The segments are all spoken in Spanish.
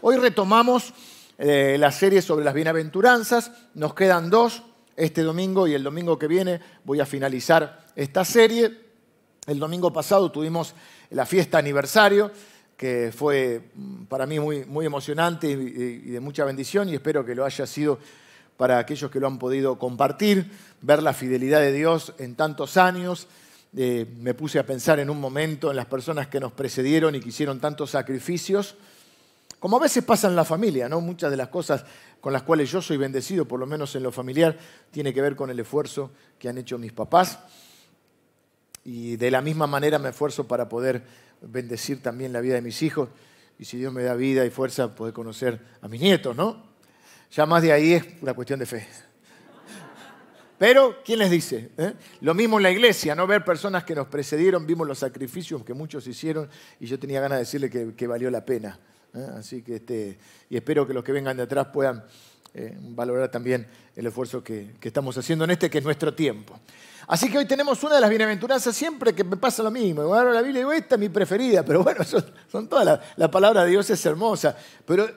Hoy retomamos eh, la serie sobre las bienaventuranzas. Nos quedan dos, este domingo y el domingo que viene voy a finalizar esta serie. El domingo pasado tuvimos la fiesta aniversario, que fue mm, para mí muy, muy emocionante y de mucha bendición y espero que lo haya sido para aquellos que lo han podido compartir, ver la fidelidad de Dios en tantos años. Eh, me puse a pensar en un momento en las personas que nos precedieron y que hicieron tantos sacrificios, como a veces pasa en la familia, ¿no? Muchas de las cosas con las cuales yo soy bendecido, por lo menos en lo familiar, tiene que ver con el esfuerzo que han hecho mis papás. Y de la misma manera me esfuerzo para poder bendecir también la vida de mis hijos. Y si Dios me da vida y fuerza, poder conocer a mis nietos, ¿no? Ya más de ahí es una cuestión de fe. Pero, ¿quién les dice? Eh? Lo mismo en la iglesia, no ver personas que nos precedieron, vimos los sacrificios que muchos hicieron y yo tenía ganas de decirle que, valió la pena. ¿Eh? Así que, este, y espero que los que vengan de atrás puedan eh, valorar también el esfuerzo que, estamos haciendo en este, que es nuestro tiempo. Así que hoy tenemos una de las bienaventuranzas, siempre que me pasa lo mismo. Ahora la Biblia digo, esta es mi preferida, pero bueno, son, todas. La, la palabra de Dios es hermosa. Pero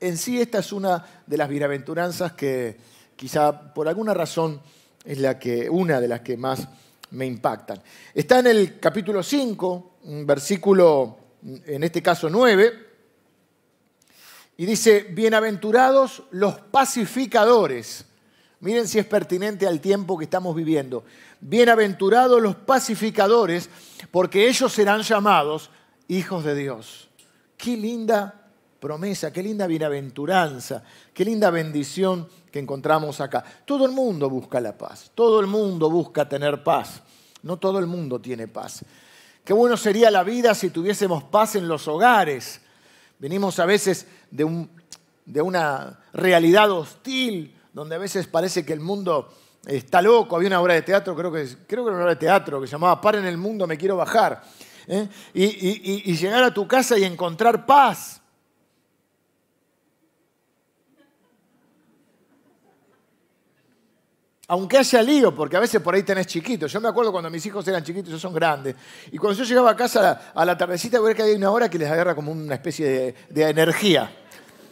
en sí esta es una de las bienaventuranzas que quizá por alguna razón es la que, una de las que más me impactan. Está en el capítulo 5, versículo, en este caso 9, y dice, bienaventurados los pacificadores. Miren si es pertinente al tiempo que estamos viviendo. Bienaventurados los pacificadores, porque ellos serán llamados hijos de Dios. Qué linda promesa, qué linda bienaventuranza, qué linda bendición que encontramos acá. Todo el mundo busca la paz, todo el mundo busca tener paz, no todo el mundo tiene paz. Qué bueno sería la vida si tuviésemos paz en los hogares. Venimos a veces de, de una realidad hostil, donde a veces parece que el mundo está loco. Había una obra de teatro, creo que, creo que era una obra de teatro, que se llamaba en el mundo, me quiero bajar. ¿eh? y llegar a tu casa y encontrar paz. Aunque haya lío, porque a veces por ahí tenés chiquitos. Yo me acuerdo cuando mis hijos eran chiquitos, ellos son grandes. Y cuando yo llegaba a casa a la, tardecita, voy a ver que hay una hora que les agarra como una especie de, energía.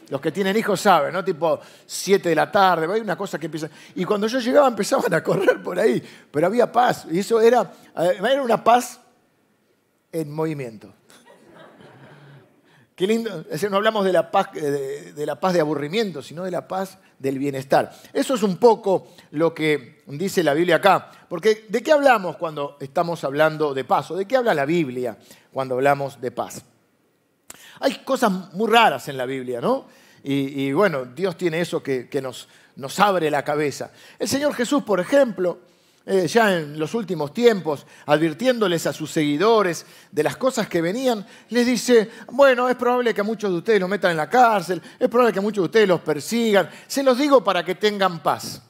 Los que tienen hijos saben, ¿no? Tipo 7 de la tarde, hay una cosa que empieza. Y cuando yo llegaba empezaban a correr por ahí, pero había paz. Y eso era, era una paz en movimiento. Qué lindo, no hablamos de la, paz, de, la paz de aburrimiento, sino de la paz del bienestar. Eso es un poco lo que dice la Biblia acá. Porque ¿de qué hablamos cuando estamos hablando de paz? ¿O de qué habla la Biblia cuando hablamos de paz? Hay cosas muy raras en la Biblia, ¿no? Y, bueno, Dios tiene eso que, nos abre la cabeza. El Señor Jesús, por ejemplo, eh, ya en los últimos tiempos, advirtiéndoles a sus seguidores de las cosas que venían, les dice, bueno, es probable que muchos de ustedes los metan en la cárcel, es probable que muchos de ustedes los persigan, se los digo para que tengan paz.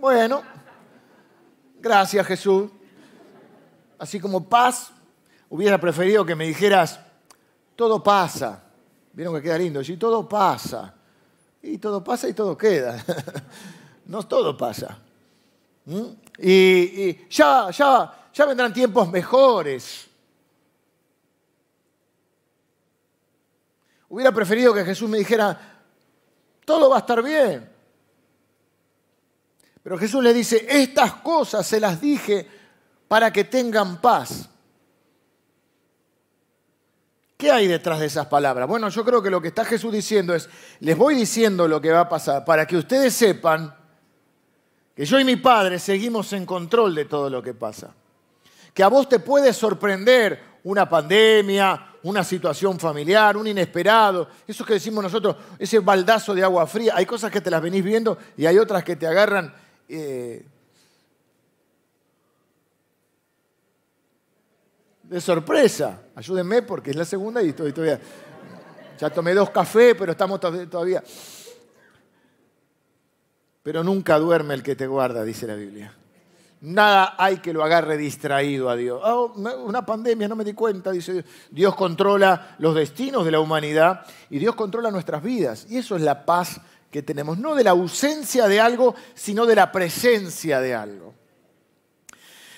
Bueno, gracias Jesús. Así como paz, hubiera preferido que me dijeras, todo pasa. Vieron que queda lindo, sí, todo pasa. Y todo pasa y todo queda. no todo pasa. ¿Mm? Y, ya, ya, ya vendrán tiempos mejores. Hubiera preferido que Jesús me dijera, todo va a estar bien. Pero Jesús le dice, estas cosas se las dije para que tengan paz. ¿Qué hay detrás de esas palabras? Bueno, yo creo que lo que está Jesús diciendo es, les voy diciendo lo que va a pasar para que ustedes sepan que yo y mi padre seguimos en control de todo lo que pasa. Que a vos te puede sorprender una pandemia, una situación familiar, un inesperado, eso que decimos nosotros, ese baldazo de agua fría. Hay cosas que te las venís viendo y hay otras que te agarran. Eh, de sorpresa. Ayúdenme porque es la segunda y estoy todavía. Ya tomé dos cafés, pero estamos todavía pero nunca duerme el que te guarda, dice la Biblia. Nada hay que lo agarre distraído a Dios. Oh, una pandemia, no me di cuenta, dice Dios. Dios controla los destinos de la humanidad y Dios controla nuestras vidas. Y eso es la paz que tenemos, no de la ausencia de algo, sino de la presencia de algo.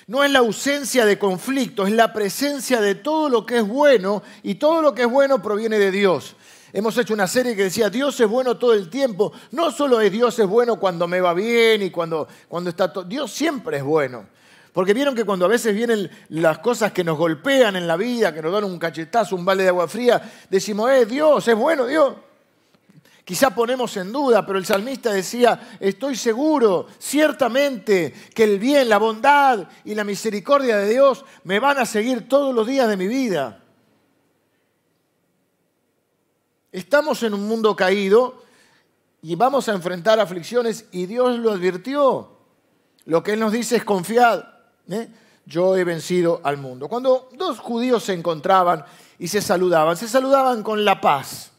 No es la ausencia de conflicto, es la presencia de todo lo que es bueno y todo lo que es bueno proviene de Dios. Hemos hecho una serie que decía, Dios es bueno todo el tiempo. No solo es Dios es bueno cuando me va bien y cuando, cuando está todo. Dios siempre es bueno. Porque vieron que cuando a veces vienen las cosas que nos golpean en la vida, que nos dan un cachetazo, un balde de agua fría, decimos, eh, Dios, es bueno Dios. Quizá ponemos en duda, pero el salmista decía, estoy seguro, ciertamente, que el bien, la bondad y la misericordia de Dios me van a seguir todos los días de mi vida. Estamos en un mundo caído y vamos a enfrentar aflicciones y Dios lo advirtió. Lo que Él nos dice es confiad, ¿eh? yo he vencido al mundo. Cuando dos judíos se encontraban y se saludaban, se saludaban con la paz.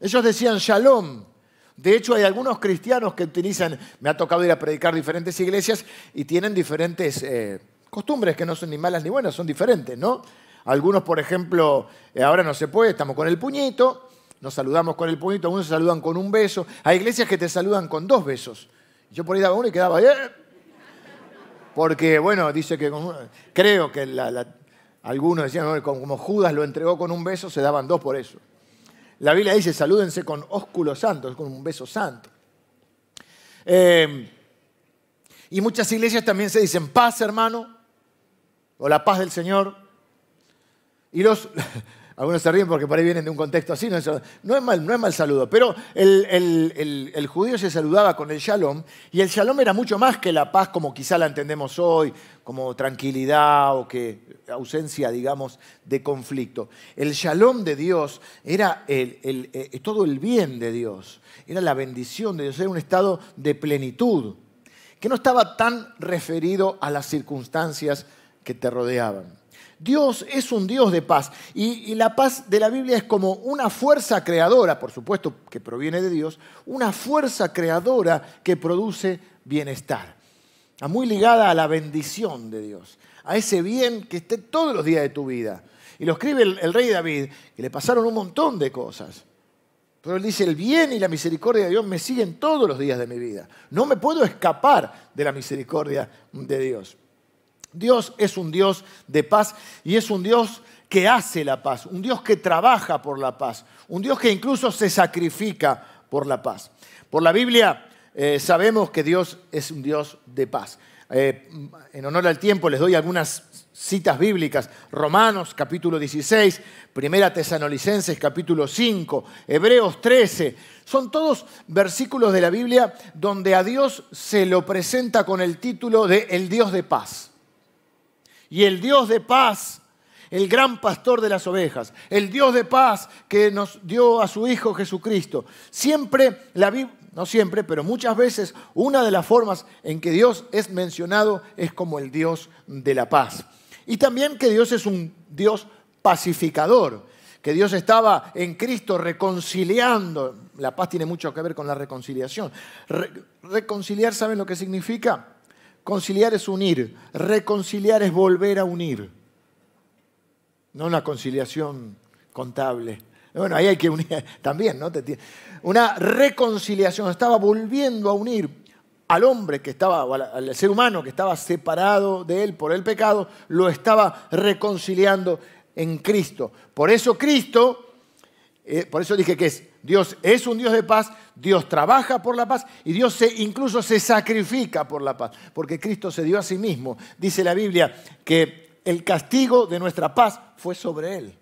Ellos decían shalom. De hecho, hay algunos cristianos que utilizan, me ha tocado ir a predicar diferentes iglesias y tienen diferentes eh, costumbres que no son ni malas ni buenas, son diferentes, ¿no? Algunos, por ejemplo, eh, ahora no se puede, estamos con el puñito, nos saludamos con el puñito, algunos se saludan con un beso. Hay iglesias que te saludan con dos besos. Yo por ahí daba uno y quedaba, ¡eh! Porque, bueno, dice que creo que algunos decían, como Judas lo entregó con un beso, se daban dos por eso. La Biblia dice, salúdense con ósculo santo, con un beso santo. Eh, y muchas iglesias también se dicen paz, hermano, o la paz del Señor. Y los, algunos se ríen porque por ahí vienen de un contexto así, no es, mal, no es mal saludo, pero el, judío se saludaba con el shalom y el shalom era mucho más que la paz como quizá la entendemos hoy, como tranquilidad o que ausencia, digamos, de conflicto. El shalom de Dios era eh, todo el bien de Dios, era la bendición de Dios, era un estado de plenitud, que no estaba tan referido a las circunstancias que te rodeaban. Dios es un Dios de paz. Y, la paz de la Biblia es como una fuerza creadora, por supuesto que proviene de Dios, una fuerza creadora que produce bienestar. Está muy ligada a la bendición de Dios, a ese bien que esté todos los días de tu vida. Y lo escribe el, el rey David, que le pasaron un montón de cosas. Pero él dice, el bien y la misericordia de Dios me siguen todos los días de mi vida. No me puedo escapar de la misericordia de Dios. Dios es un Dios de paz y es un Dios que hace la paz, un Dios que trabaja por la paz, un Dios que incluso se sacrifica por la paz. Por la Biblia eh, sabemos que Dios es un Dios de paz. Eh, en honor al tiempo les doy algunas citas bíblicas. Romanos capítulo 16, Primera Tesanolicenses capítulo 5, Hebreos 13. Son todos versículos de la Biblia donde a Dios se lo presenta con el título de el Dios de paz y el Dios de paz, el gran pastor de las ovejas, el Dios de paz que nos dio a su Hijo Jesucristo. Siempre, la Biblia, no siempre, pero muchas veces, una de las formas en que Dios es mencionado es como el Dios de la paz. Y también que Dios es un Dios pacificador, que Dios estaba en Cristo reconciliando. La paz tiene mucho que ver con la reconciliación. reconciliar, ¿saben lo que significa? Conciliar es unir, reconciliar es volver a unir. No una conciliación contable. Bueno, ahí hay que unir también, ¿no? Una reconciliación, estaba volviendo a unir al hombre que estaba, al ser humano que estaba separado de él por el pecado, lo estaba reconciliando en Cristo. Por eso Cristo, eh, por eso dije que es Dios es un Dios de paz, Dios trabaja por la paz y Dios incluso se sacrifica por la paz, porque Cristo se dio a sí mismo. Dice la Biblia que el castigo de nuestra paz fue sobre Él.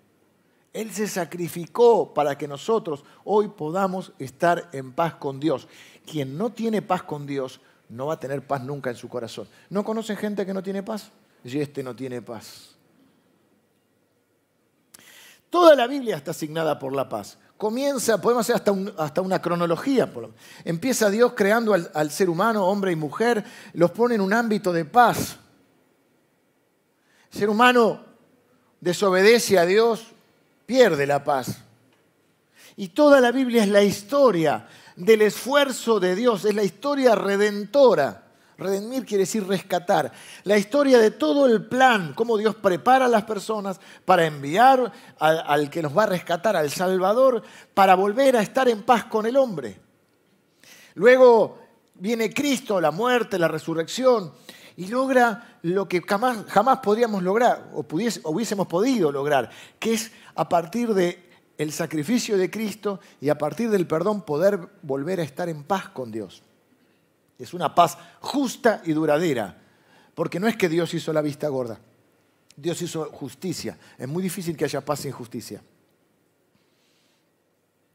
Él se sacrificó para que nosotros hoy podamos estar en paz con Dios. Quien no tiene paz con Dios no va a tener paz nunca en su corazón. ¿No conocen gente que no tiene paz? Y este no tiene paz. Toda la Biblia está asignada por la paz comienza, podemos hacer hasta, hasta una cronología. Empieza Dios creando al, al, ser humano, hombre y mujer, los pone en un ámbito de paz. El ser humano desobedece a Dios, pierde la paz. Y toda la Biblia es la historia del esfuerzo de Dios, es la historia redentora Redimir quiere decir rescatar. La historia de todo el plan, cómo Dios prepara a las personas para enviar al, que nos va a rescatar, al Salvador, para volver a estar en paz con el hombre. Luego viene Cristo, la muerte, la resurrección, y logra lo que jamás, jamás podríamos lograr, o, o hubiésemos podido lograr, que es a partir de el sacrificio de Cristo y a partir del perdón poder volver a estar en paz con Dios. Es una paz justa y duradera, porque no es que Dios hizo la vista gorda, Dios hizo justicia. Es muy difícil que haya paz sin justicia.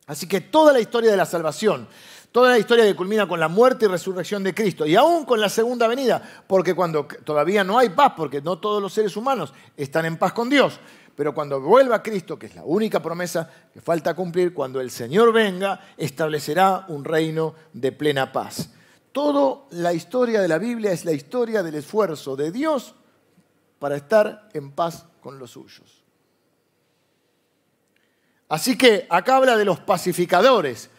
Así que toda la historia de la salvación, toda la historia que culmina con la muerte y resurrección de Cristo, y aún con la segunda venida, porque cuando todavía no hay paz, porque no todos los seres humanos están en paz con Dios, pero cuando vuelva Cristo, que es la única promesa que falta cumplir, cuando el Señor venga, establecerá un reino de plena paz. Toda la historia de la Biblia es la historia del esfuerzo de Dios para estar en paz con los suyos. Así que acá habla de los pacificadores.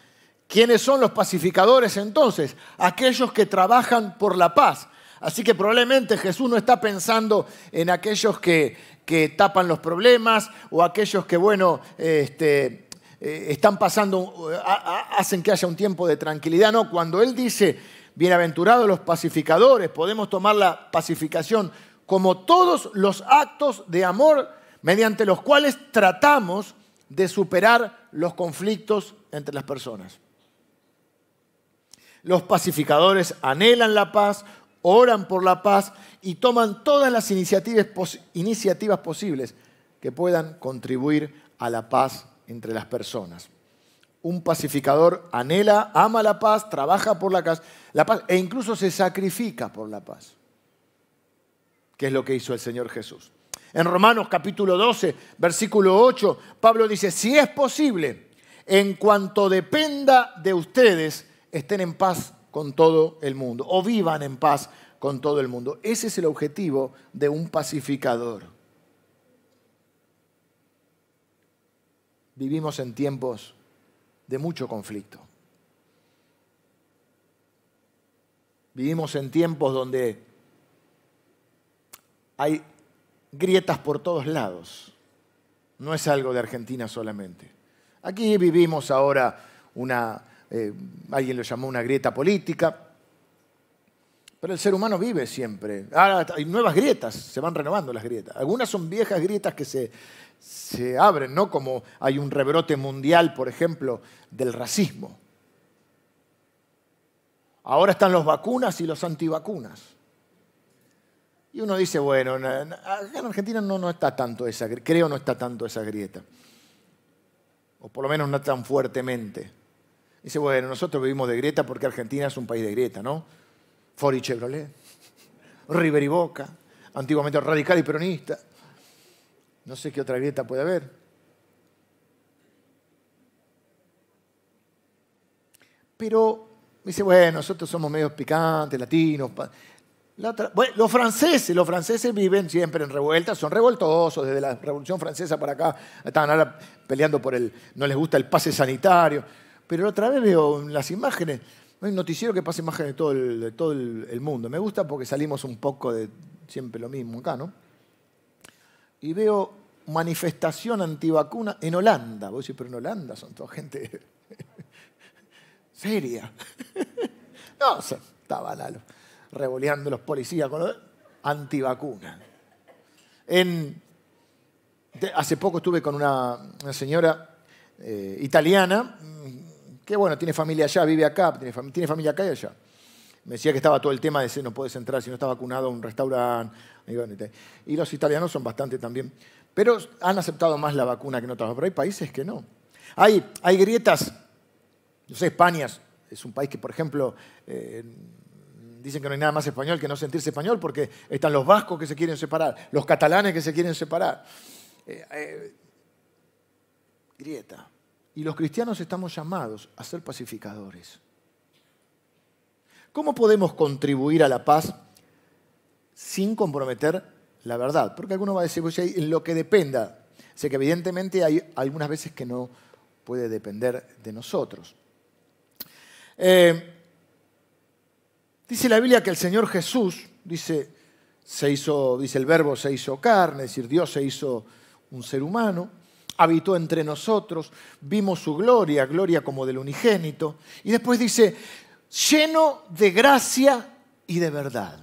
¿Quiénes son los pacificadores entonces? Aquellos que trabajan por la paz. Así que probablemente Jesús no está pensando en aquellos que, que tapan los problemas o aquellos que, bueno, este, eh, están pasando, hacen que haya un tiempo de tranquilidad. No, cuando Él dice, bienaventurados los pacificadores, podemos tomar la pacificación como todos los actos de amor mediante los cuales tratamos de superar los conflictos entre las personas. Los pacificadores anhelan la paz, oran por la paz y toman todas las iniciativas, iniciativas posibles que puedan contribuir a la paz entre las personas. Un pacificador anhela, ama la paz, trabaja por la paz, la paz e incluso se sacrifica por la paz, que es lo que hizo el Señor Jesús. En Romanos capítulo 12, versículo 8, Pablo dice, si es posible, en cuanto dependa de ustedes, estén en paz con todo el mundo o vivan en paz con todo el mundo. Ese es el objetivo de un pacificador. Vivimos en tiempos de mucho conflicto. Vivimos en tiempos donde hay grietas por todos lados. No es algo de Argentina solamente. Aquí vivimos ahora una, eh, alguien lo llamó una grieta política, pero el ser humano vive siempre. Ahora hay nuevas grietas, se van renovando las grietas. Algunas son viejas grietas que se, se abren, ¿no? Como hay un rebrote mundial, por ejemplo, del racismo. Ahora están los vacunas y los antivacunas. Y uno dice, bueno, en Argentina no, no está tanto esa, creo no está tanto esa grieta. O por lo menos no tan fuertemente. Dice, bueno, nosotros vivimos de grieta porque Argentina es un país de grieta, ¿no? Ford y Chevrolet, River y Boca, antiguamente radical y peronista. No sé qué otra grieta puede haber. Pero dice, bueno, nosotros somos medios picantes, latinos. los franceses, los franceses viven siempre en revueltas, son revoltosos desde la Revolución Francesa para acá, estaban ahora peleando por el, no les gusta el pase sanitario. Pero otra vez veo las imágenes, hay un noticiero que pasa imágenes de todo, el, de todo el, mundo. Me gusta porque salimos un poco de siempre lo mismo acá, ¿no? Y veo manifestación antivacuna en Holanda. Vos decís, pero en Holanda son toda gente seria. no, estaban revoleando los policías con los antivacuna. En, hace poco estuve con una, señora eh, italiana que bueno, tiene familia allá, vive acá, tiene, familia acá y allá. Me decía que estaba todo el tema de si no puedes entrar si no está vacunado a un restaurante. Y los italianos son bastante también. Pero han aceptado más la vacuna que en otros. Pero hay países que no. Hay, hay grietas. No sé, España es un país que, por ejemplo, eh, dicen que no hay nada más español que no sentirse español porque están los vascos que se quieren separar, los catalanes que se quieren separar. Eh, eh, grieta. Y los cristianos estamos llamados a ser pacificadores. ¿Cómo podemos contribuir a la paz sin comprometer la verdad? Porque alguno va a decir, pues, en lo que dependa. Sé que evidentemente hay algunas veces que no puede depender de nosotros. Eh, dice la Biblia que el Señor Jesús, dice, se hizo, dice el verbo se hizo carne, es decir, Dios se hizo un ser humano habitó entre nosotros, vimos su gloria, gloria como del unigénito, y después dice, lleno de gracia y de verdad.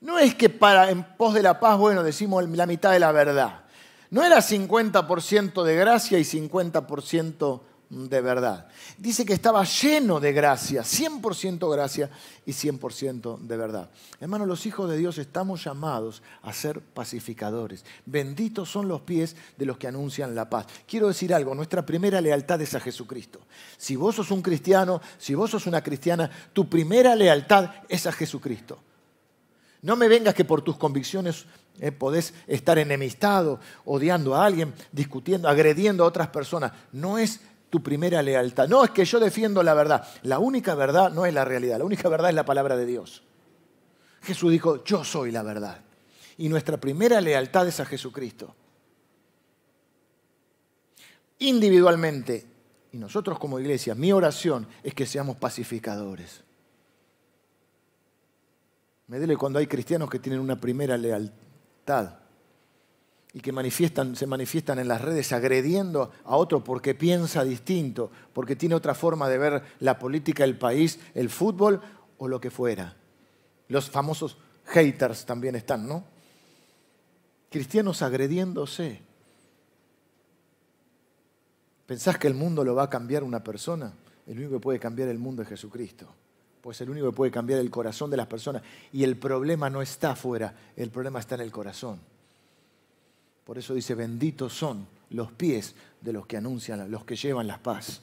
No es que para en pos de la paz, bueno, decimos la mitad de la verdad. no era 50% de gracia y 50% de verdad. Dice que estaba lleno de gracia, 100% gracia y 100% de verdad. Hermanos, los hijos de Dios estamos llamados a ser pacificadores. Benditos son los pies de los que anuncian la paz. Quiero decir algo, nuestra primera lealtad es a Jesucristo. Si vos sos un cristiano, si vos sos una cristiana, tu primera lealtad es a Jesucristo. No me vengas que por tus convicciones eh, podés estar enemistado, odiando a alguien, discutiendo, agrediendo a otras personas. No es tu primera lealtad. No es que yo defiendo la verdad. La única verdad no es la realidad. La única verdad es la palabra de Dios. Jesús dijo, yo soy la verdad. Y nuestra primera lealtad es a Jesucristo. Individualmente, y nosotros como iglesia, mi oración es que seamos pacificadores. Me duele cuando hay cristianos que tienen una primera lealtad y que se manifiestan en las redes agrediendo a otro porque piensa distinto, porque tiene otra forma de ver la política, el país, el fútbol o lo que fuera. Los famosos haters también están, ¿no? Cristianos agrediéndose. ¿Pensás que el mundo lo va a cambiar una persona? El único que puede cambiar el mundo es Jesucristo. Pues el único que puede cambiar el corazón de las personas. Y el problema no está afuera, el problema está en el corazón. Por eso dice, benditos son los pies de los que anuncian, los que llevan la paz.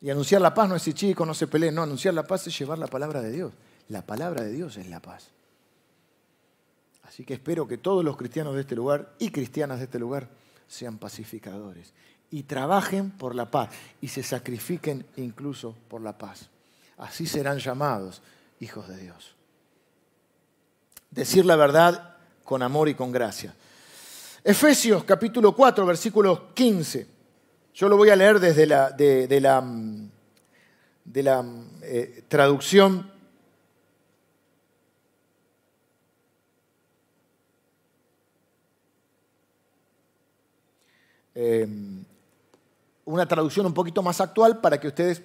Y anunciar la paz no es decir, chicos, no se peleen, no, anunciar la paz es llevar la palabra de Dios. La palabra de Dios es la paz. Así que espero que todos los cristianos de este lugar y cristianas de este lugar sean pacificadores y trabajen por la paz y se sacrifiquen incluso por la paz. Así serán llamados hijos de Dios. Decir la verdad con amor y con gracia. Efesios capítulo 4, versículo 15. Yo lo voy a leer desde la, de, la, de la eh, traducción. Eh, una traducción un poquito más actual para que ustedes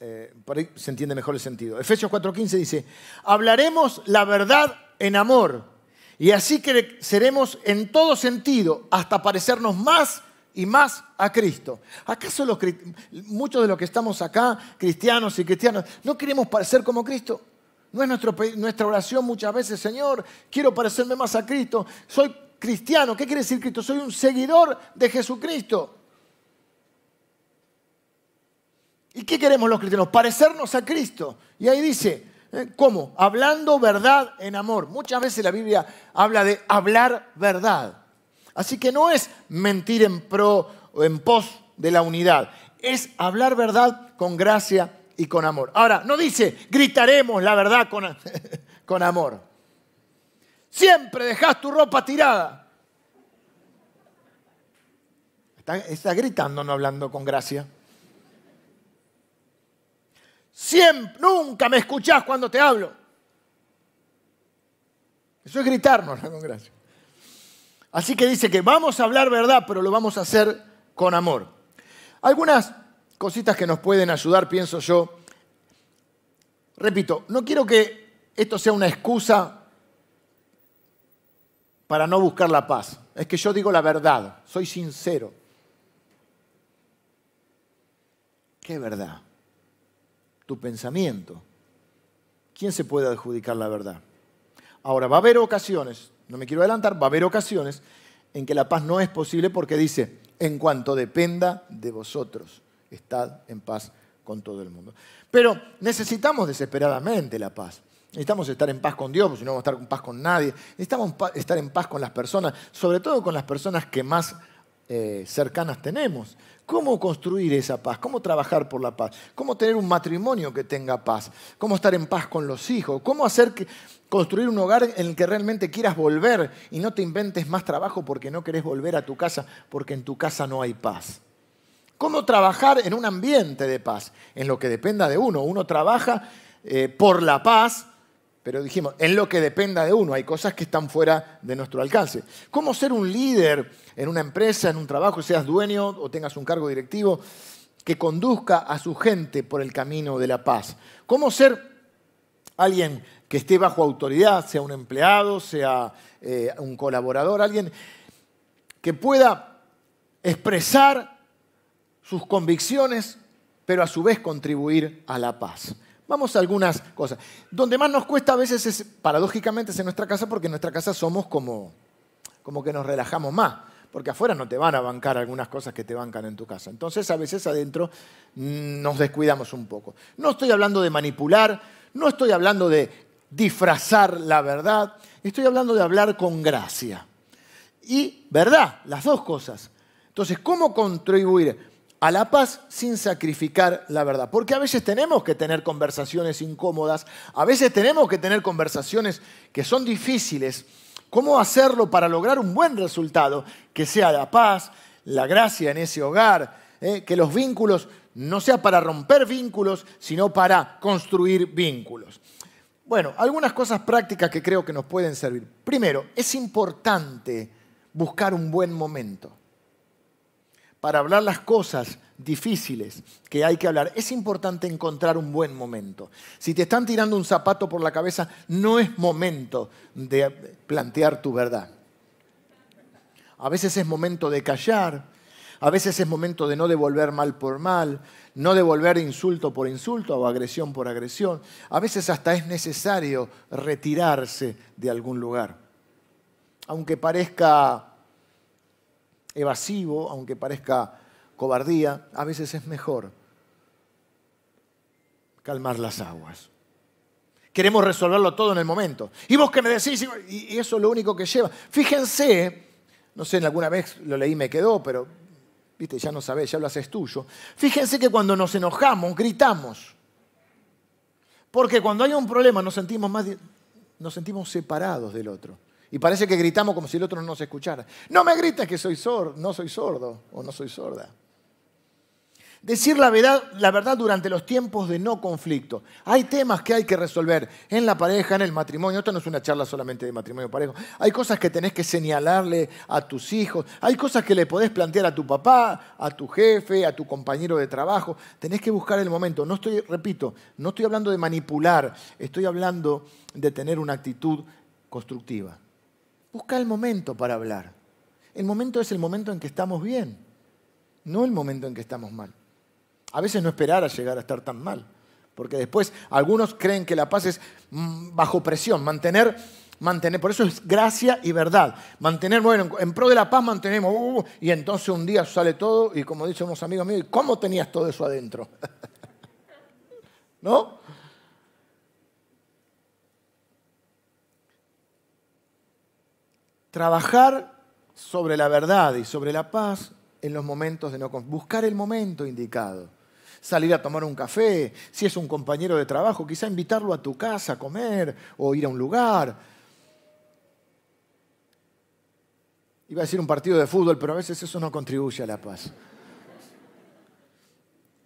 eh, se entienda mejor el sentido. Efesios 4:15 dice, hablaremos la verdad en amor y así seremos en todo sentido hasta parecernos más y más a Cristo. ¿Acaso muchos de los que estamos acá, cristianos y cristianas, no queremos parecer como Cristo? No es nuestra oración muchas veces, Señor, quiero parecerme más a Cristo. Soy cristiano. ¿Qué quiere decir Cristo? Soy un seguidor de Jesucristo. ¿Y qué queremos los cristianos? Parecernos a Cristo. Y ahí dice. ¿Cómo? Hablando verdad en amor. Muchas veces la Biblia habla de hablar verdad. Así que no es mentir en pro o en pos de la unidad. Es hablar verdad con gracia y con amor. Ahora, no dice gritaremos la verdad con, con amor. Siempre dejas tu ropa tirada. Está gritando, no hablando con gracia. Siempre, nunca me escuchás cuando te hablo. Eso es gritarnos, con gracia. Así que dice que vamos a hablar verdad, pero lo vamos a hacer con amor. Algunas cositas que nos pueden ayudar, pienso yo. Repito, no quiero que esto sea una excusa para no buscar la paz. Es que yo digo la verdad, soy sincero. ¿Qué verdad? Tu pensamiento. ¿Quién se puede adjudicar la verdad? Ahora, va a haber ocasiones, no me quiero adelantar, va a haber ocasiones en que la paz no es posible porque dice, en cuanto dependa de vosotros, estad en paz con todo el mundo. Pero necesitamos desesperadamente la paz. Necesitamos estar en paz con Dios, porque si no vamos a estar en paz con nadie. Necesitamos estar en paz con las personas, sobre todo con las personas que más eh, cercanas tenemos. ¿Cómo construir esa paz? ¿Cómo trabajar por la paz? ¿Cómo tener un matrimonio que tenga paz? ¿Cómo estar en paz con los hijos? ¿Cómo hacer que, construir un hogar en el que realmente quieras volver y no te inventes más trabajo porque no querés volver a tu casa porque en tu casa no hay paz? ¿Cómo trabajar en un ambiente de paz? En lo que dependa de uno. Uno trabaja eh, por la paz, pero dijimos, en lo que dependa de uno. Hay cosas que están fuera de nuestro alcance. ¿Cómo ser un líder en una empresa, en un trabajo, seas dueño o tengas un cargo directivo, que conduzca a su gente por el camino de la paz? ¿Cómo ser alguien que esté bajo autoridad, sea un empleado, sea eh, un colaborador, alguien que pueda expresar sus convicciones, pero a su vez contribuir a la paz. Vamos a algunas cosas. Donde más nos cuesta a veces es, paradójicamente, es en nuestra casa, porque en nuestra casa somos como, como que nos relajamos más porque afuera no te van a bancar algunas cosas que te bancan en tu casa. Entonces a veces adentro mm, nos descuidamos un poco. No estoy hablando de manipular, no estoy hablando de disfrazar la verdad, estoy hablando de hablar con gracia. Y verdad, las dos cosas. Entonces, ¿cómo contribuir a la paz sin sacrificar la verdad? Porque a veces tenemos que tener conversaciones incómodas, a veces tenemos que tener conversaciones que son difíciles, cómo hacerlo para lograr un buen resultado, que sea la paz, la gracia en ese hogar, eh, que los vínculos no sea para romper vínculos, sino para construir vínculos. Bueno, algunas cosas prácticas que creo que nos pueden servir. Primero, es importante buscar un buen momento para hablar las cosas difíciles que hay que hablar, es importante encontrar un buen momento. Si te están tirando un zapato por la cabeza, no es momento de plantear tu verdad. A veces es momento de callar, a veces es momento de no devolver mal por mal, no devolver insulto por insulto o agresión por agresión. A veces hasta es necesario retirarse de algún lugar. Aunque parezca evasivo, aunque parezca cobardía, a veces es mejor calmar las aguas. Queremos resolverlo todo en el momento. Y vos que me decís, y eso es lo único que lleva. Fíjense, no sé, alguna vez lo leí y me quedó, pero viste, ya no sabés, ya lo haces tuyo. Fíjense que cuando nos enojamos, gritamos. Porque cuando hay un problema nos sentimos más, nos sentimos separados del otro. Y parece que gritamos como si el otro no nos escuchara. No me grites que soy sordo, no soy sordo o no soy sorda. Decir la verdad, la verdad durante los tiempos de no conflicto. Hay temas que hay que resolver en la pareja, en el matrimonio. Esto no es una charla solamente de matrimonio parejo. Hay cosas que tenés que señalarle a tus hijos. Hay cosas que le podés plantear a tu papá, a tu jefe, a tu compañero de trabajo. Tenés que buscar el momento. No estoy, repito, no estoy hablando de manipular. Estoy hablando de tener una actitud constructiva. Busca el momento para hablar. El momento es el momento en que estamos bien, no el momento en que estamos mal. A veces no esperar a llegar a estar tan mal, porque después algunos creen que la paz es mm, bajo presión, mantener, mantener, por eso es gracia y verdad. Mantener, bueno, en pro de la paz mantenemos, uh, uh, y entonces un día sale todo, y como dicen unos amigos míos, ¿cómo tenías todo eso adentro? ¿No? Trabajar sobre la verdad y sobre la paz en los momentos de no buscar el momento indicado. Salir a tomar un café, si es un compañero de trabajo, quizá invitarlo a tu casa a comer o ir a un lugar. Iba a decir un partido de fútbol, pero a veces eso no contribuye a la paz.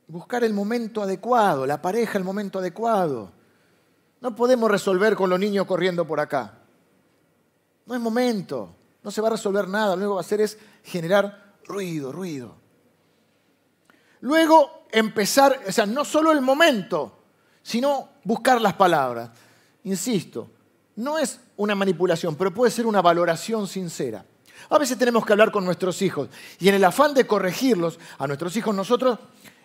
Buscar el momento adecuado, la pareja el momento adecuado. No podemos resolver con los niños corriendo por acá. No es momento, no se va a resolver nada, lo único que va a hacer es generar ruido, ruido. Luego empezar, o sea, no solo el momento, sino buscar las palabras. Insisto, no es una manipulación, pero puede ser una valoración sincera. A veces tenemos que hablar con nuestros hijos y en el afán de corregirlos a nuestros hijos nosotros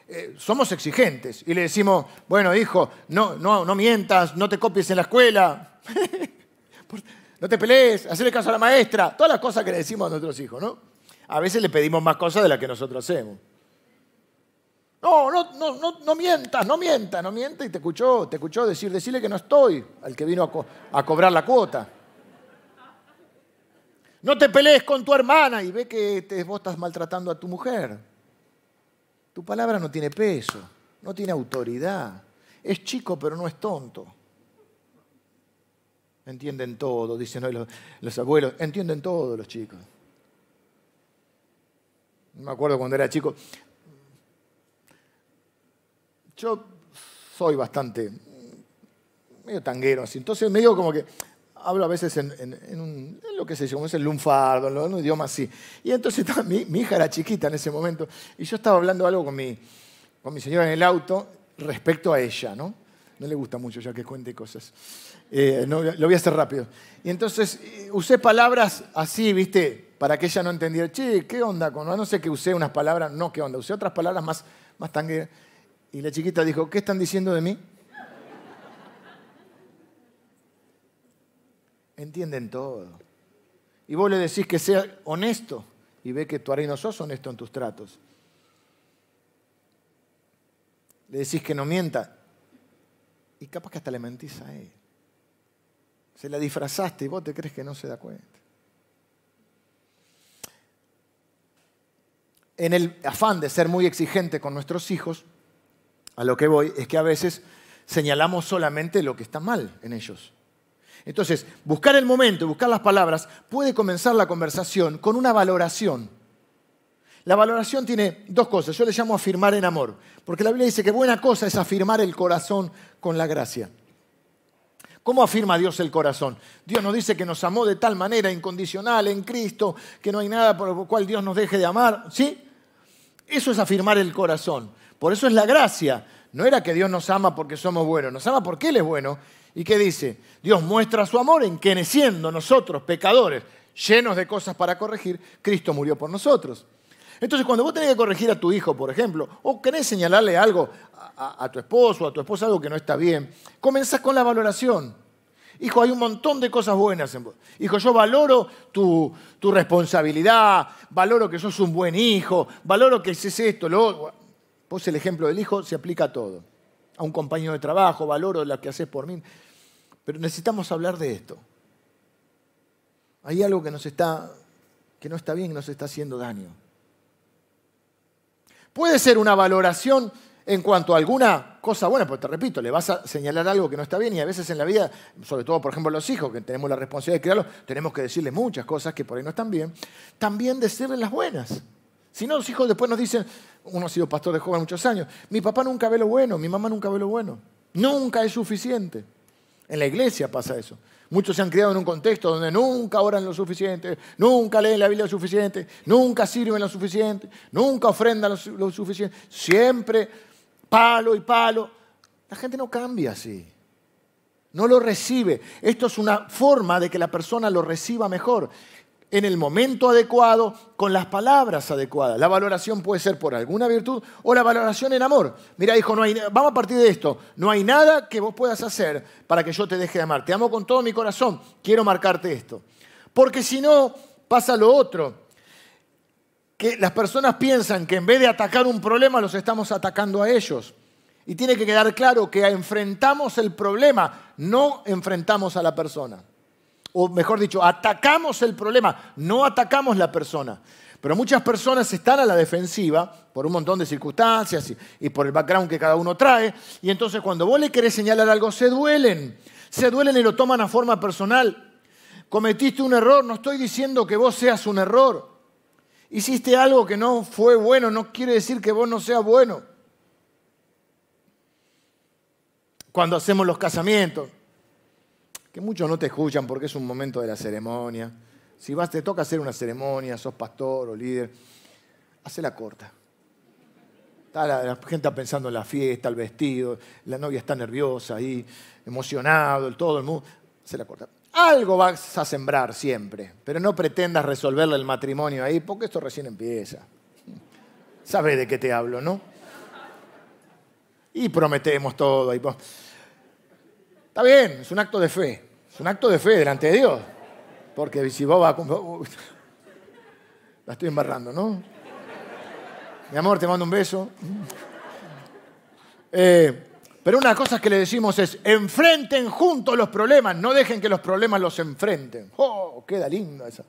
eh, somos exigentes y le decimos, bueno hijo, no, no, no mientas, no te copies en la escuela. no te pelees, hacerle caso a la maestra, todas las cosas que le decimos a nuestros hijos, ¿no? A veces le pedimos más cosas de las que nosotros hacemos. No, no, no, no, mientas, no mientas, no mientas. Y te escuchó, te escuchó decir, decirle que no estoy, al que vino a, cobrar la cuota. No te pelees con tu hermana y ve que vos estás maltratando a tu mujer. Tu palabra no tiene peso, no tiene autoridad. Es chico pero no es tonto. Entienden todo, dicen hoy los, abuelos, entienden todo los chicos. Me acuerdo cuando era chico. Yo soy bastante medio tanguero, así. Entonces medio como que hablo a veces en, lo que se llama, el lunfardo, en un idioma así. Y entonces mi, mi, hija era chiquita en ese momento y yo estaba hablando algo con mi, con mi señora en el auto respecto a ella, ¿no? No le gusta mucho ya que cuente cosas. Eh, no, lo voy a hacer rápido. Y entonces eh, usé palabras así, ¿viste? Para que ella no entendiera, che, ¿qué onda? Con, no sé que usé unas palabras, no, ¿qué onda? Usé otras palabras más, más tangue. Y la chiquita dijo, ¿qué están diciendo de mí? Entienden todo. Y vos le decís que sea honesto y ve que tú ahora no sos honesto en tus tratos. Le decís que no mienta y capaz que hasta le mentís a él. Se la disfrazaste y vos te crees que no se da cuenta. En el afán de ser muy exigente con nuestros hijos, a lo que voy es que a veces señalamos solamente lo que está mal en ellos. Entonces, buscar el momento, buscar las palabras, puede comenzar la conversación con una valoración. La valoración tiene dos cosas. Yo le llamo afirmar en amor, porque la Biblia dice que buena cosa es afirmar el corazón con la gracia. ¿Cómo afirma Dios el corazón? Dios nos dice que nos amó de tal manera incondicional en Cristo, que no hay nada por lo cual Dios nos deje de amar. ¿Sí? Eso es afirmar el corazón. Por eso es la gracia. No era que Dios nos ama porque somos buenos, nos ama porque Él es bueno ¿Y qué dice? Dios muestra su amor en que siendo nosotros pecadores, llenos de cosas para corregir, Cristo murió por nosotros. Entonces, cuando vos tenés que corregir a tu hijo, por ejemplo, o querés señalarle algo a, tu esposo o a tu esposa, algo que no está bien, comenzás con la valoración. Hijo, hay un montón de cosas buenas en vos. Hijo, yo valoro tu, responsabilidad, valoro que sos un buen hijo, valoro que haces esto, lo otro. Pues el ejemplo del hijo se aplica a todo a un compañero de trabajo, valoro lo que haces por mí. Pero necesitamos hablar de esto. Hay algo que, nos está, que no está bien y nos está haciendo daño. Puede ser una valoración en cuanto a alguna cosa buena, porque te repito, le vas a señalar algo que no está bien y a veces en la vida, sobre todo por ejemplo los hijos, que tenemos la responsabilidad de criarlos, tenemos que decirles muchas cosas que por ahí no están bien, también decirles las buenas. Si no, los hijos después nos dicen, uno ha sido pastor de joven muchos años, mi papá nunca ve lo bueno, mi mamá nunca ve lo bueno. Nunca es suficiente. En la iglesia pasa eso. Muchos se han criado en un contexto donde nunca oran lo suficiente, nunca leen la Biblia lo suficiente, nunca sirven lo suficiente, nunca ofrendan lo, suficiente. Siempre palo y palo. La gente no cambia así. No lo recibe. Esto es una forma de que la persona lo reciba mejor en el momento adecuado, con las palabras adecuadas. La valoración puede ser por alguna virtud o la valoración en amor. Mira, hijo, no hay, vamos a partir de esto. No hay nada que vos puedas hacer para que yo te deje de amar. Te amo con todo mi corazón. Quiero marcarte esto. Porque si no, pasa lo otro. Que las personas piensan que en vez de atacar un problema, los estamos atacando a ellos. Y tiene que quedar claro que enfrentamos el problema, no enfrentamos a la persona o mejor dicho, atacamos el problema, no atacamos la persona. Pero muchas personas están a la defensiva por un montón de circunstancias y, por el background que cada uno trae. Y entonces cuando vos le querés señalar algo, se duelen. Se duelen y lo toman a forma personal. Cometiste un error, no estoy diciendo que vos seas un error. Hiciste algo que no fue bueno, no quiere decir que vos no seas bueno. Cuando hacemos los casamientos, que muchos no te escuchan porque es un momento de la ceremonia. Si vas, te toca hacer una ceremonia, sos pastor o líder, la corta. Está la, gente pensando en la fiesta, el vestido, la novia está nerviosa ahí, emocionado, todo el mundo. la corta. Algo vas a sembrar siempre, pero no pretendas resolverle el matrimonio ahí porque esto recién empieza. Sabes de qué te hablo, ¿no? Y prometemos todo. Y Está bien, es un acto de fe. Es un acto de fe delante de Dios. Porque si vos vas a... La estoy embarrando, ¿no? Mi amor, te mando un beso. Eh, pero una cosa que le decimos es, enfrenten juntos los problemas, no dejen que los problemas los enfrenten. ¡Oh, queda lindo eso!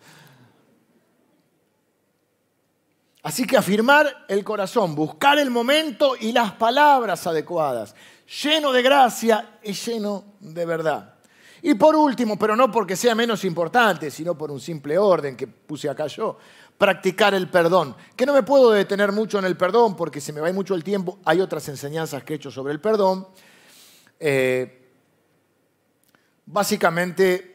Así que afirmar el corazón, buscar el momento y las palabras adecuadas lleno de gracia y lleno de verdad. Y por último, pero no porque sea menos importante, sino por un simple orden que puse acá yo, practicar el perdón. Que no me puedo detener mucho en el perdón porque se me va mucho el tiempo. Hay otras enseñanzas que he hecho sobre el perdón. Eh, básicamente,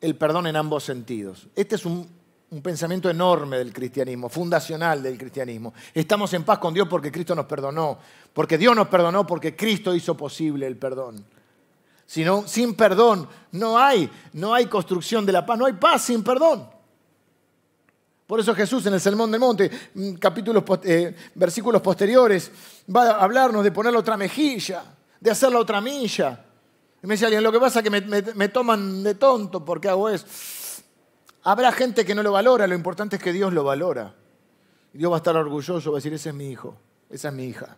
el perdón en ambos sentidos. Este es un un pensamiento enorme del cristianismo, fundacional del cristianismo. Estamos en paz con Dios porque Cristo nos perdonó, porque Dios nos perdonó, porque Cristo hizo posible el perdón. Sino, sin perdón no hay, no hay construcción de la paz, no hay paz sin perdón. Por eso Jesús en el Sermón del Monte, mm, capítulos, eh, versículos posteriores, va a hablarnos de poner la otra mejilla, de hacer la otra milla. Y me decía alguien, lo que pasa es que me, me toman de tonto porque hago eso. Habrá gente que no lo valora, lo importante es que Dios lo valora. Dios va a estar orgulloso, va a decir, ese es mi hijo, esa es mi hija.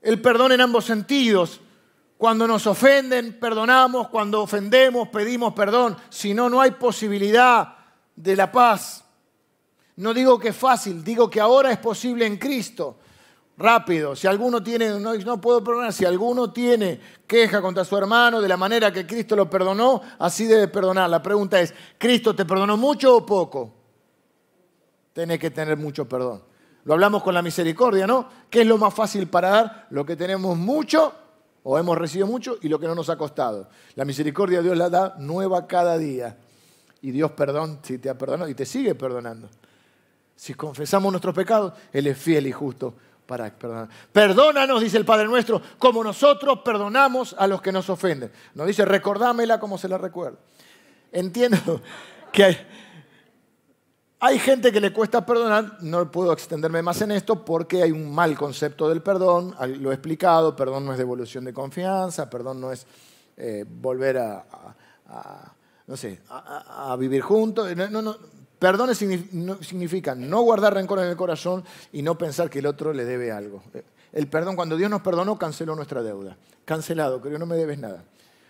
El perdón en ambos sentidos. Cuando nos ofenden, perdonamos. Cuando ofendemos, pedimos perdón. Si no, no hay posibilidad de la paz. No digo que es fácil, digo que ahora es posible en Cristo rápido. Si alguno tiene, no, puedo perdonar, si alguno tiene queja contra su hermano de la manera que Cristo lo perdonó, así debe perdonar. La pregunta es, ¿Cristo te perdonó mucho o poco? Tienes que tener mucho perdón. Lo hablamos con la misericordia, ¿no? ¿Qué es lo más fácil para dar? Lo que tenemos mucho o hemos recibido mucho y lo que no nos ha costado. La misericordia Dios la da nueva cada día. Y Dios perdón si te ha perdonado y te sigue perdonando. Si confesamos nuestros pecados, Él es fiel y justo para perdonar. Perdónanos, dice el Padre nuestro, como nosotros perdonamos a los que nos ofenden. Nos dice, recordámela como se la recuerda. Entiendo que hay, gente que le cuesta perdonar, no puedo extenderme más en esto porque hay un mal concepto del perdón, lo he explicado, perdón no es devolución de confianza, perdón no es eh, volver a, no sé, a, vivir juntos. No, no, Perdón significa no guardar rencor en el corazón y no pensar que el otro le debe algo. El perdón, cuando Dios nos perdonó, canceló nuestra deuda. Cancelado, creo, no me debes nada.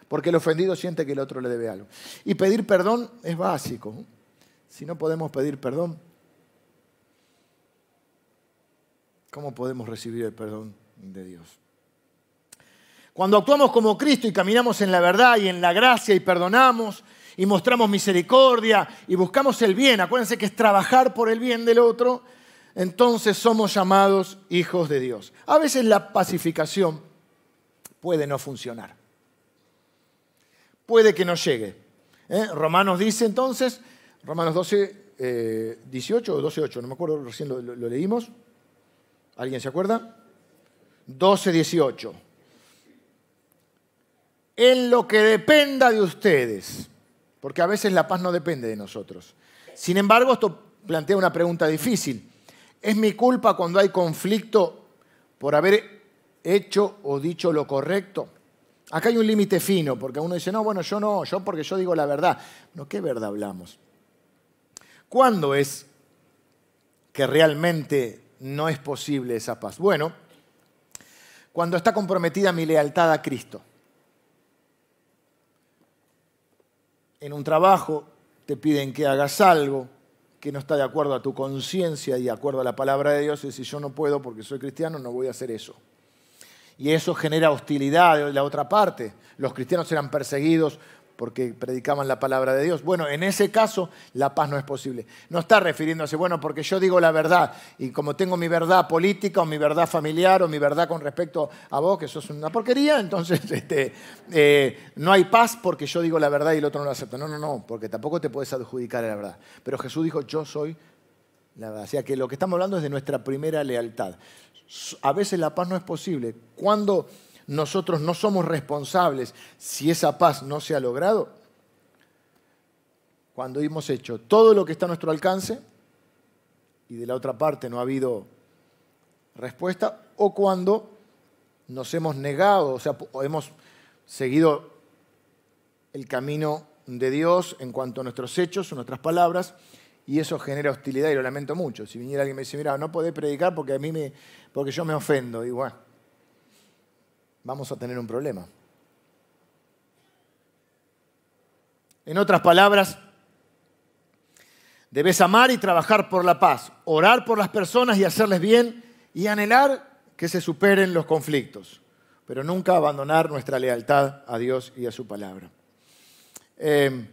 Porque el ofendido siente que el otro le debe algo. Y pedir perdón es básico. Si no podemos pedir perdón, ¿cómo podemos recibir el perdón de Dios? Cuando actuamos como Cristo y caminamos en la verdad y en la gracia y perdonamos, y mostramos misericordia y buscamos el bien, acuérdense que es trabajar por el bien del otro, entonces somos llamados hijos de Dios. A veces la pacificación puede no funcionar. Puede que no llegue. ¿eh? Romanos dice entonces, Romanos 12, 18 eh, o 12, 8, no me acuerdo, recién lo, lo leímos. ¿Alguien se acuerda? 12, 18. En lo que dependa de ustedes porque a veces la paz no depende de nosotros. Sin embargo, esto plantea una pregunta difícil. ¿Es mi culpa cuando hay conflicto por haber hecho o dicho lo correcto? Acá hay un límite fino, porque uno dice, no, bueno, yo no, yo porque yo digo la verdad. No, ¿qué verdad hablamos? ¿Cuándo es que realmente no es posible esa paz? Bueno, cuando está comprometida mi lealtad a Cristo. En un trabajo te piden que hagas algo que no está de acuerdo a tu conciencia y de acuerdo a la palabra de Dios, y si yo no puedo porque soy cristiano, no voy a hacer eso. Y eso genera hostilidad de la otra parte. Los cristianos eran perseguidos porque predicaban la palabra de Dios. Bueno, en ese caso la paz no es posible. No está refiriéndose, bueno, porque yo digo la verdad y como tengo mi verdad política o mi verdad familiar o mi verdad con respecto a vos, que sos una porquería, entonces este, eh, no hay paz porque yo digo la verdad y el otro no lo acepta. No, no, no, porque tampoco te puedes adjudicar a la verdad. Pero Jesús dijo, yo soy la verdad. O sea que lo que estamos hablando es de nuestra primera lealtad. A veces la paz no es posible. Cuando nosotros no somos responsables si esa paz no se ha logrado? Cuando hemos hecho todo lo que está a nuestro alcance y de la otra parte no ha habido respuesta, o cuando nos hemos negado, o sea, hemos seguido el camino de Dios en cuanto a nuestros hechos o nuestras palabras, y eso genera hostilidad y lo lamento mucho. Si viniera alguien y me dice, mira, no podés predicar porque a mí me, porque yo me ofendo, igual vamos a tener un problema. En otras palabras, debes amar y trabajar por la paz, orar por las personas y hacerles bien y anhelar que se superen los conflictos, pero nunca abandonar nuestra lealtad a Dios y a su palabra. Eh,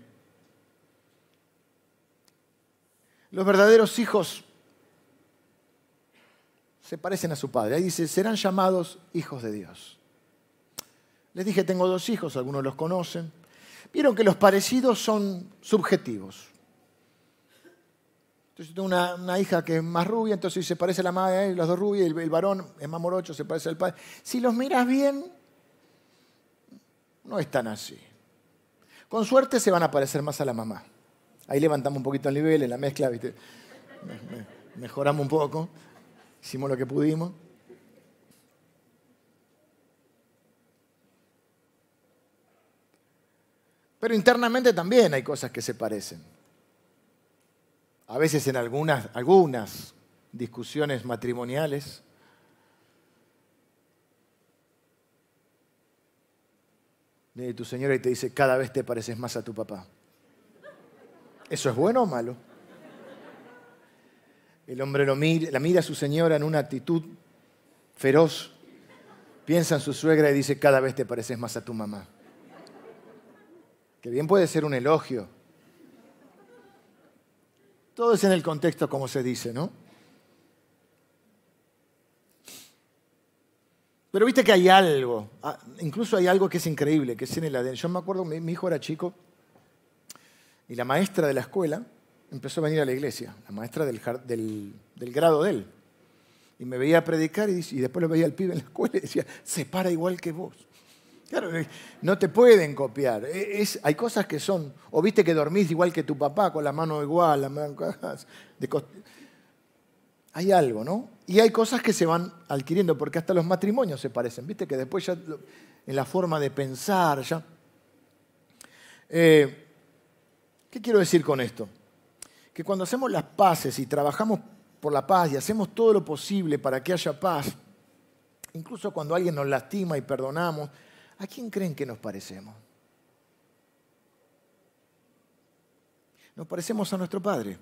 los verdaderos hijos se parecen a su padre. Ahí dice, serán llamados hijos de Dios. Les dije, tengo dos hijos, algunos los conocen. Vieron que los parecidos son subjetivos. Entonces tengo una, hija que es más rubia, entonces se parece a la madre, los dos rubios, el, el varón es más morocho, se parece al padre. Si los miras bien, no están así. Con suerte se van a parecer más a la mamá. Ahí levantamos un poquito el nivel en la mezcla, mejoramos un poco, hicimos lo que pudimos. Pero internamente también hay cosas que se parecen. A veces en algunas, algunas discusiones matrimoniales viene tu señora y te dice, cada vez te pareces más a tu papá. ¿Eso es bueno o malo? El hombre la mira a su señora en una actitud feroz, piensa en su suegra y dice, cada vez te pareces más a tu mamá que bien puede ser un elogio. Todo es en el contexto como se dice, ¿no? Pero viste que hay algo, ah, incluso hay algo que es increíble, que es en el ADN. Yo me acuerdo, mi, hijo era chico y la maestra de la escuela empezó a venir a la iglesia, la maestra del, del, grado de él. Y me veía predicar y, y después lo veía al pibe en la escuela y decía, se para igual que vos. Claro, eh, no te pueden copiar. E, hay cosas que son, o viste que dormís igual que tu papá, con la mano igual, la mano hay algo, ¿no? Y hay cosas que se van adquiriendo, porque hasta los matrimonios se parecen, viste que después ya en la forma de pensar, ya. Eh, ¿Qué quiero decir con esto? Que cuando hacemos las paces y trabajamos por la paz y hacemos todo lo posible para que haya paz, incluso cuando alguien nos lastima y perdonamos, ¿A quién creen que nos parecemos? Nos parecemos a nuestro Padre.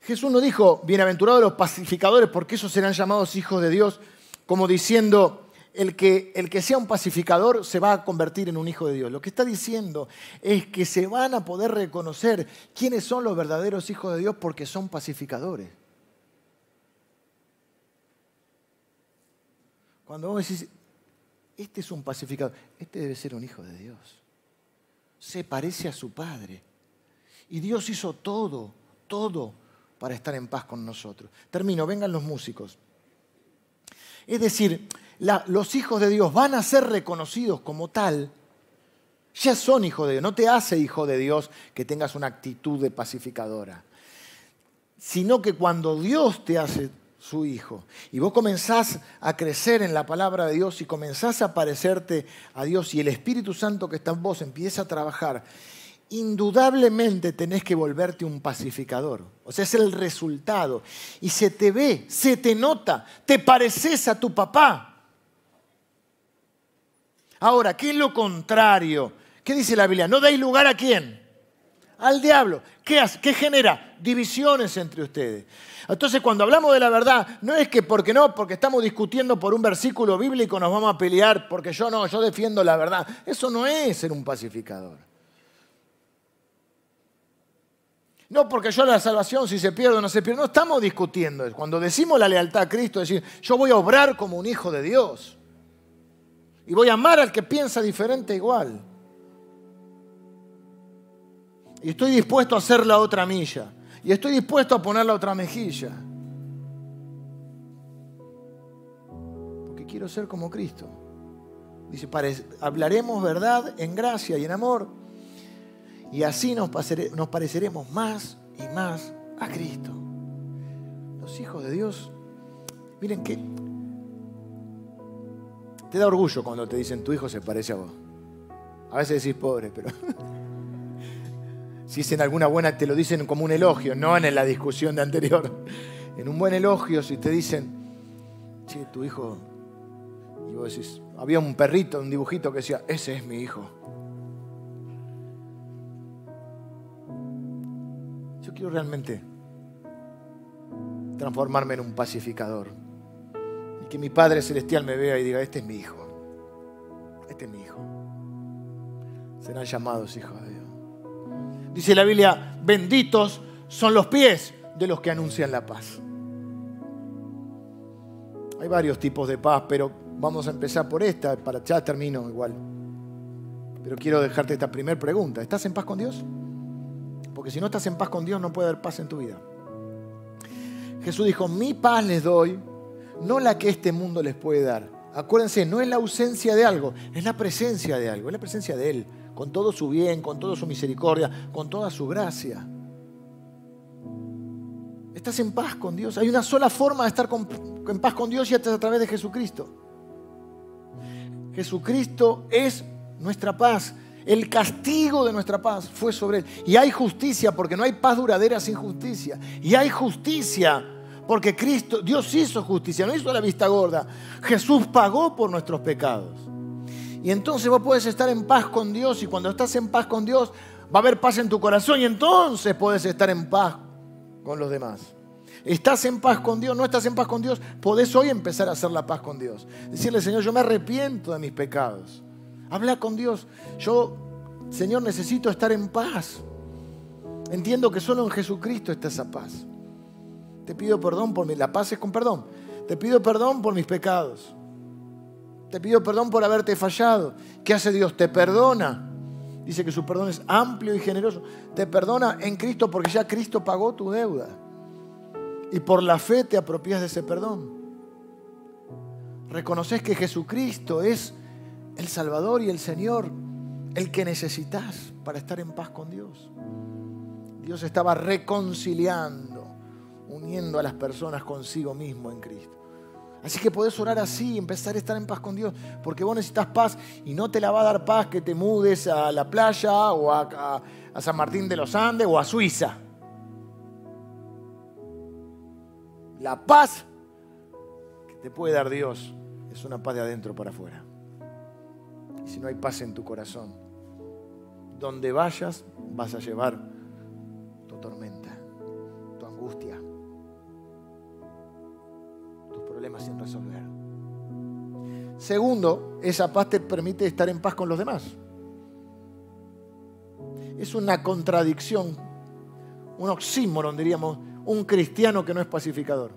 Jesús no dijo, bienaventurados los pacificadores, porque esos serán llamados hijos de Dios, como diciendo, el que, el que sea un pacificador se va a convertir en un hijo de Dios. Lo que está diciendo es que se van a poder reconocer quiénes son los verdaderos hijos de Dios porque son pacificadores. Cuando vos decís, este es un pacificador, este debe ser un hijo de Dios. Se parece a su Padre. Y Dios hizo todo, todo para estar en paz con nosotros. Termino, vengan los músicos. Es decir, los hijos de Dios van a ser reconocidos como tal. Ya son hijos de Dios. No te hace hijo de Dios que tengas una actitud de pacificadora. Sino que cuando Dios te hace su Hijo. Y vos comenzás a crecer en la palabra de Dios y comenzás a parecerte a Dios y el Espíritu Santo que está en vos empieza a trabajar, indudablemente tenés que volverte un pacificador. O sea, es el resultado. Y se te ve, se te nota, te pareces a tu papá. Ahora, ¿qué es lo contrario? ¿Qué dice la Biblia? No dais lugar a quién? Al diablo. ¿Qué, genera? Divisiones entre ustedes. Entonces, cuando hablamos de la verdad, no es que porque no, porque estamos discutiendo por un versículo bíblico nos vamos a pelear, porque yo no, yo defiendo la verdad. Eso no es ser un pacificador. No porque yo la salvación, si se pierde o no se pierde, no estamos discutiendo. Cuando decimos la lealtad a Cristo, es decir, yo voy a obrar como un hijo de Dios. Y voy a amar al que piensa diferente igual. Y estoy dispuesto a hacer la otra milla. Y estoy dispuesto a poner la otra mejilla. Porque quiero ser como Cristo. Dice, hablaremos verdad en gracia y en amor. Y así nos, pareceremos más y más a Cristo. Los hijos de Dios, miren que te da orgullo cuando te dicen tu hijo se parece a vos. A veces decís pobre, pero si es en alguna buena, te lo dicen como un elogio, no en la discusión de anterior. En un buen elogio, si te dicen, che, tu hijo, y vos decís, había un perrito, un dibujito que decía, ese es mi hijo. Yo quiero realmente transformarme en un pacificador. Y que mi Padre Celestial me vea y diga, este es mi hijo. Este es mi hijo. Serán llamados hijos de. Dice la Biblia, benditos son los pies de los que anuncian la paz. Hay varios tipos de paz, pero vamos a empezar por esta, para ya termino igual. Pero quiero dejarte esta primera pregunta. ¿Estás en paz con Dios? Porque si no estás en paz con Dios no puede haber paz en tu vida. Jesús dijo, mi paz les doy, no la que este mundo les puede dar. Acuérdense, no es la ausencia de algo, es la presencia de algo, es la presencia de Él, con todo su bien, con toda su misericordia, con toda su gracia. Estás en paz con Dios. Hay una sola forma de estar en paz con Dios y es a través de Jesucristo. Jesucristo es nuestra paz. El castigo de nuestra paz fue sobre él. Y hay justicia porque no hay paz duradera sin justicia. Y hay justicia porque Cristo, Dios hizo justicia, no hizo la vista gorda. Jesús pagó por nuestros pecados. Y entonces vos puedes estar en paz con Dios y cuando estás en paz con Dios va a haber paz en tu corazón y entonces puedes estar en paz con los demás. ¿Estás en paz con Dios? ¿No estás en paz con Dios? Podés hoy empezar a hacer la paz con Dios. Decirle, Señor, yo me arrepiento de mis pecados. Habla con Dios. Yo, Señor, necesito estar en paz. Entiendo que solo en Jesucristo está esa paz. Te pido perdón por mi... La paz es con perdón. Te pido perdón por mis pecados. Te pido perdón por haberte fallado. ¿Qué hace Dios? Te perdona. Dice que su perdón es amplio y generoso. Te perdona en Cristo porque ya Cristo pagó tu deuda. Y por la fe te apropias de ese perdón. Reconoces que Jesucristo es el Salvador y el Señor, el que necesitas para estar en paz con Dios. Dios estaba reconciliando, uniendo a las personas consigo mismo en Cristo. Así que podés orar así, empezar a estar en paz con Dios, porque vos necesitas paz y no te la va a dar paz que te mudes a la playa o a, a San Martín de los Andes o a Suiza. La paz que te puede dar Dios es una paz de adentro para afuera. Y si no hay paz en tu corazón, donde vayas vas a llevar sin resolver. Segundo, esa paz te permite estar en paz con los demás. Es una contradicción, un oxímoron, diríamos, un cristiano que no es pacificador.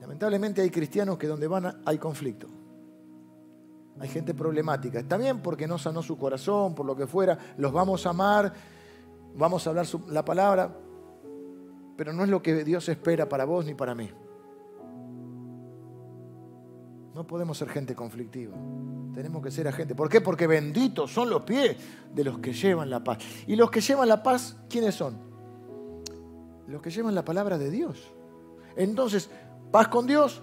Lamentablemente hay cristianos que donde van hay conflicto. Hay gente problemática. Está bien porque no sanó su corazón, por lo que fuera. Los vamos a amar, vamos a hablar la palabra, pero no es lo que Dios espera para vos ni para mí. No podemos ser gente conflictiva. Tenemos que ser agente. ¿Por qué? Porque benditos son los pies de los que llevan la paz. ¿Y los que llevan la paz, quiénes son? los que llevan la palabra de Dios. Entonces, paz con Dios,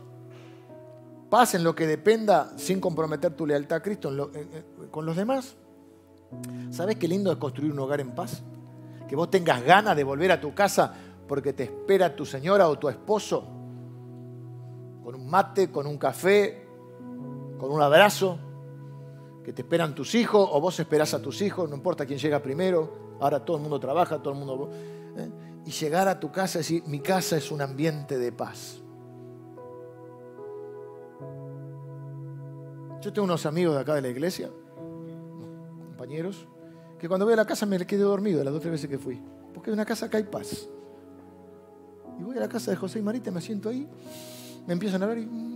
paz en lo que dependa sin comprometer tu lealtad a Cristo con los demás. ¿Sabes qué lindo es construir un hogar en paz? Que vos tengas ganas de volver a tu casa porque te espera tu señora o tu esposo con un mate, con un café, con un abrazo, que te esperan tus hijos o vos esperás a tus hijos, no importa quién llega primero, ahora todo el mundo trabaja, todo el mundo... ¿eh? y llegar a tu casa y decir, mi casa es un ambiente de paz. Yo tengo unos amigos de acá de la iglesia, compañeros, que cuando voy a la casa me quedé dormido las dos o tres veces que fui, porque en una casa acá hay paz. Y voy a la casa de José y Marita, me siento ahí, me empiezan a ver y...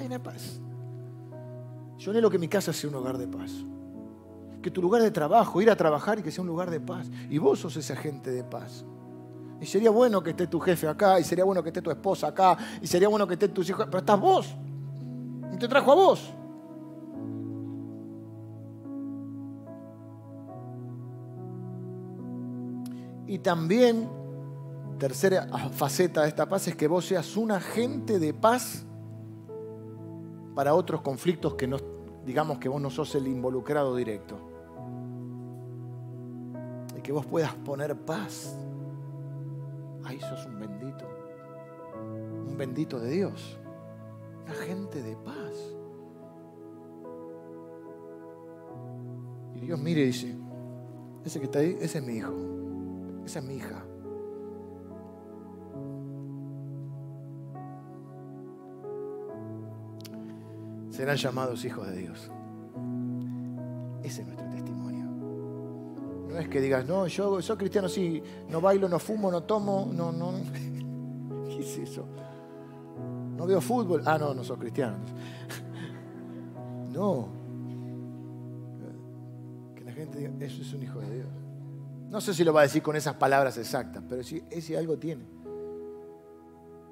Hay una paz. Yo anhelo que mi casa sea un hogar de paz que tu lugar de trabajo, ir a trabajar y que sea un lugar de paz. Y vos sos ese agente de paz. Y sería bueno que esté tu jefe acá, y sería bueno que esté tu esposa acá, y sería bueno que estén tus hijos, pero estás vos. Y te trajo a vos. Y también, tercera faceta de esta paz es que vos seas un agente de paz para otros conflictos que no, digamos que vos no sos el involucrado directo que vos puedas poner paz. Ahí sos un bendito, un bendito de Dios, una gente de paz. Y Dios mire y dice, ese que está ahí, ese es mi hijo, esa es mi hija. Serán llamados hijos de Dios. Ese es nuestro no es que digas, no, yo soy cristiano, sí, no bailo, no fumo, no tomo, no, no. ¿Qué es eso? No veo fútbol. Ah, no, no soy cristiano. No. Que la gente diga, eso es un hijo de Dios. No sé si lo va a decir con esas palabras exactas, pero si ese algo tiene.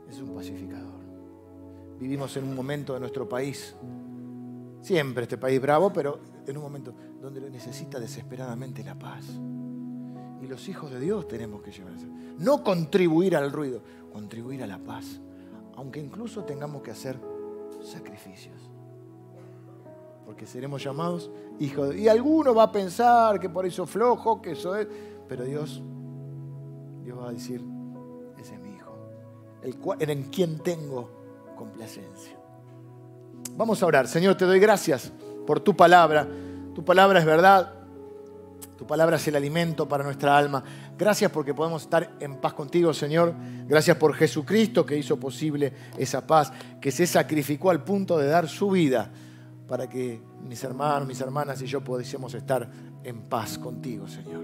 Es un pacificador. Vivimos en un momento de nuestro país, siempre este país bravo, pero en un momento donde necesita desesperadamente la paz. Y los hijos de Dios tenemos que llevar eso. No contribuir al ruido, contribuir a la paz. Aunque incluso tengamos que hacer sacrificios. Porque seremos llamados hijos de Dios. Y alguno va a pensar que por eso flojo, que eso es. Pero Dios, Dios va a decir, ese es mi hijo. El en quien tengo complacencia. Vamos a orar. Señor, te doy gracias por tu palabra. Tu palabra es verdad. Tu palabra es el alimento para nuestra alma. Gracias porque podemos estar en paz contigo, Señor. Gracias por Jesucristo que hizo posible esa paz, que se sacrificó al punto de dar su vida para que mis hermanos, mis hermanas y yo pudiésemos estar en paz contigo, Señor.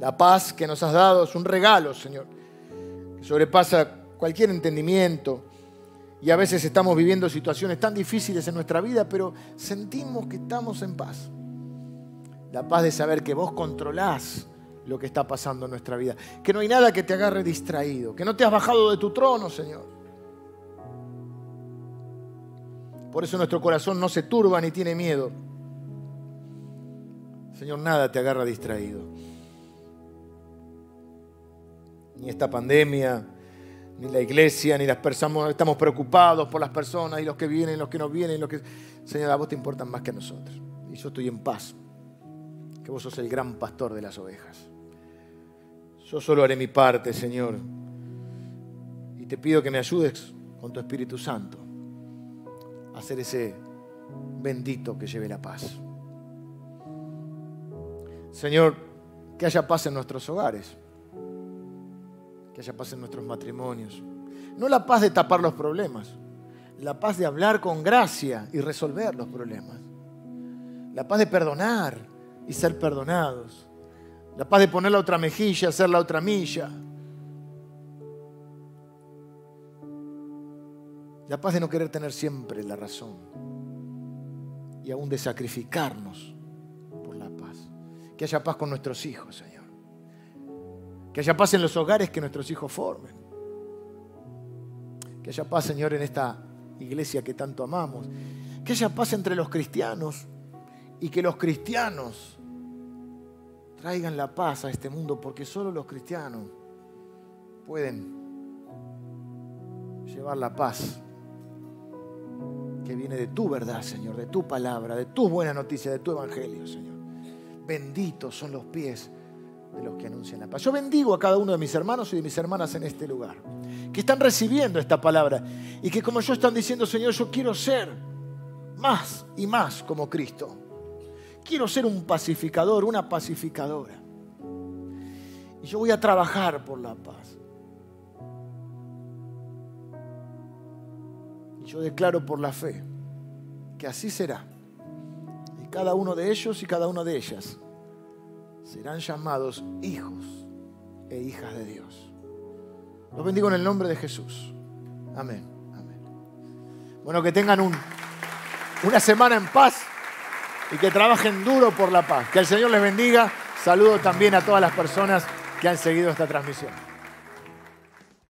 La paz que nos has dado es un regalo, Señor, que sobrepasa cualquier entendimiento. Y a veces estamos viviendo situaciones tan difíciles en nuestra vida, pero sentimos que estamos en paz. La paz de saber que vos controlás lo que está pasando en nuestra vida. Que no hay nada que te agarre distraído. Que no te has bajado de tu trono, Señor. Por eso nuestro corazón no se turba ni tiene miedo. Señor, nada te agarra distraído. Ni esta pandemia, ni la iglesia, ni las personas. Estamos preocupados por las personas y los que vienen, los que no vienen. Los que... Señor, a vos te importan más que a nosotros. Y yo estoy en paz que vos sos el gran pastor de las ovejas. Yo solo haré mi parte, Señor. Y te pido que me ayudes con tu Espíritu Santo a ser ese bendito que lleve la paz. Señor, que haya paz en nuestros hogares, que haya paz en nuestros matrimonios. No la paz de tapar los problemas, la paz de hablar con gracia y resolver los problemas. La paz de perdonar, y ser perdonados. La paz de poner la otra mejilla, hacer la otra milla. La paz de no querer tener siempre la razón. Y aún de sacrificarnos por la paz. Que haya paz con nuestros hijos, Señor. Que haya paz en los hogares que nuestros hijos formen. Que haya paz, Señor, en esta iglesia que tanto amamos. Que haya paz entre los cristianos y que los cristianos traigan la paz a este mundo, porque solo los cristianos pueden llevar la paz que viene de tu verdad, Señor, de tu palabra, de tus buenas noticias, de tu evangelio, Señor. Benditos son los pies de los que anuncian la paz. Yo bendigo a cada uno de mis hermanos y de mis hermanas en este lugar, que están recibiendo esta palabra y que como yo están diciendo, Señor, yo quiero ser más y más como Cristo. Quiero ser un pacificador, una pacificadora. Y yo voy a trabajar por la paz. Y yo declaro por la fe que así será. Y cada uno de ellos y cada una de ellas serán llamados hijos e hijas de Dios. Los bendigo en el nombre de Jesús. Amén. Amén. Bueno, que tengan un, una semana en paz y que trabajen duro por la paz. Que el Señor les bendiga. Saludo también a todas las personas que han seguido esta transmisión.